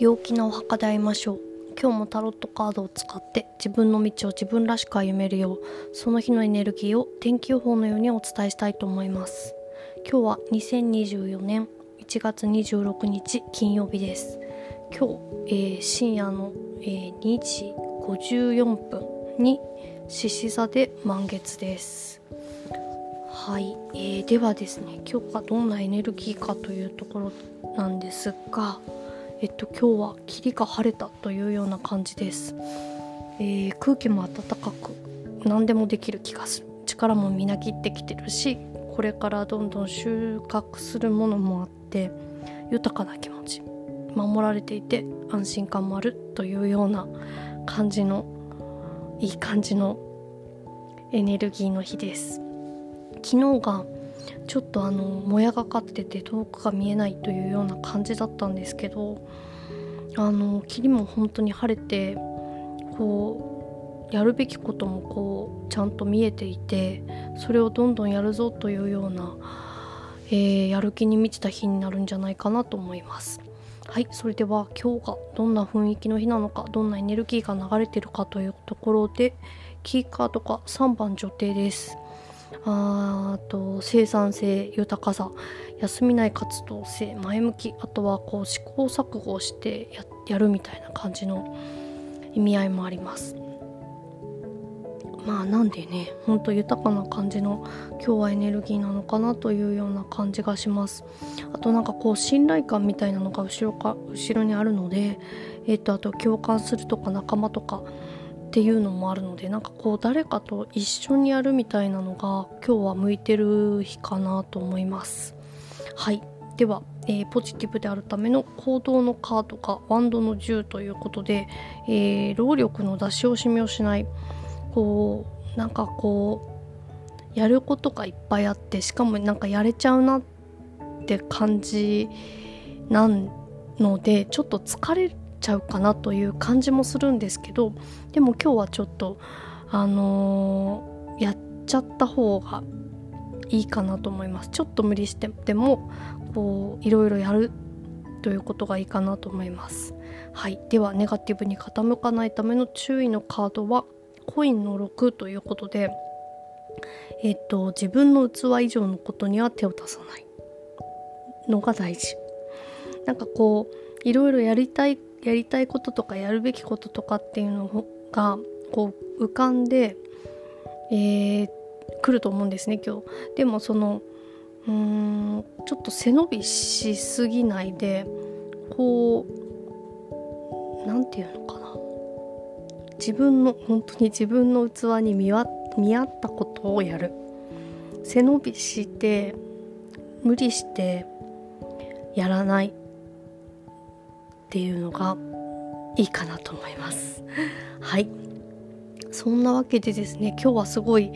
陽気なお墓で会いましょう。今日もタロットカードを使って自分の道を自分らしく歩めるようその日のエネルギーを天気予報のようにお伝えしたいと思います。今日は2024年1月26日金曜日です。今日、えー、深夜の、えー、2時54分に獅子座で満月です。はい、えー、ではですね今日がどんなエネルギーかというところなんですがえっと今日は霧が晴れたというような感じです、えー、空気も暖かく何でもできる気がする。力もみなぎってきてるしこれからどんどん収穫するものもあって豊かな気持ち守られていて安心感もあるというような感じのいい感じのエネルギーの日です。昨日がちょっとあのもやがかってて遠くが見えないというような感じだったんですけどあの霧も本当に晴れてこうやるべきこともこうちゃんと見えていてそれをどんどんやるぞというような、えー、やる気に満ちた日になるんじゃないかなと思います。はいそれでは今日がどんな雰囲気の日なのかどんなエネルギーが流れてるかというところでキーカードが3番女帝です。あと生産性豊かさ休みない活動性前向きあとはこう試行錯誤してやるみたいな感じの意味合いもあります。まあなんでねほんと豊かな感じの今日はエネルギーなのかなというような感じがします。あとなんかこう信頼感みたいなのが後ろか後ろにあるのでえっ、とあと共感するとか仲間とかっていうのもあるのでなんかこう誰かと一緒にやるみたいなのが今日は向いてる日かなと思います。はい。では、えー、ポジティブであるための行動のカードがワンドの10ということで、えー、労力の出し惜しみをしない。こうなんかこうやることがいっぱいあってしかもなんかやれちゃうなって感じなのでちょっと疲れちゃうかなという感じもするんですけどでも今日はちょっとあのー、やっちゃった方がいいかなと思います。ちょっと無理してでもこういろいろやるということがいいかなと思います。はい。ではネガティブに傾かないための注意のカードはコインの6ということでえっと自分の器以上のことには手を出さないのが大事。なんかこういろいろやりたいやりたいこととかやるべきこととかっていうのがこう浮かんで、えー、来ると思うんですね今日。でもそのうーんちょっと背伸びしすぎないでこう何て言うのかな。自分の本当に自分の器に見合ったことをやる。背伸びして無理してやらない。っていうのがいいかなと思います。はい。そんなわけでですね今日はすごい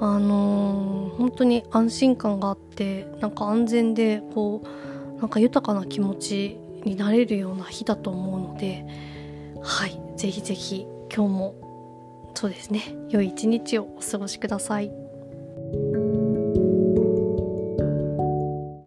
あのー、本当に安心感があってなんか安全でこうなんか豊かな気持ちになれるような日だと思うのではい。ぜひぜひ今日もそうですね良い一日をお過ごしください。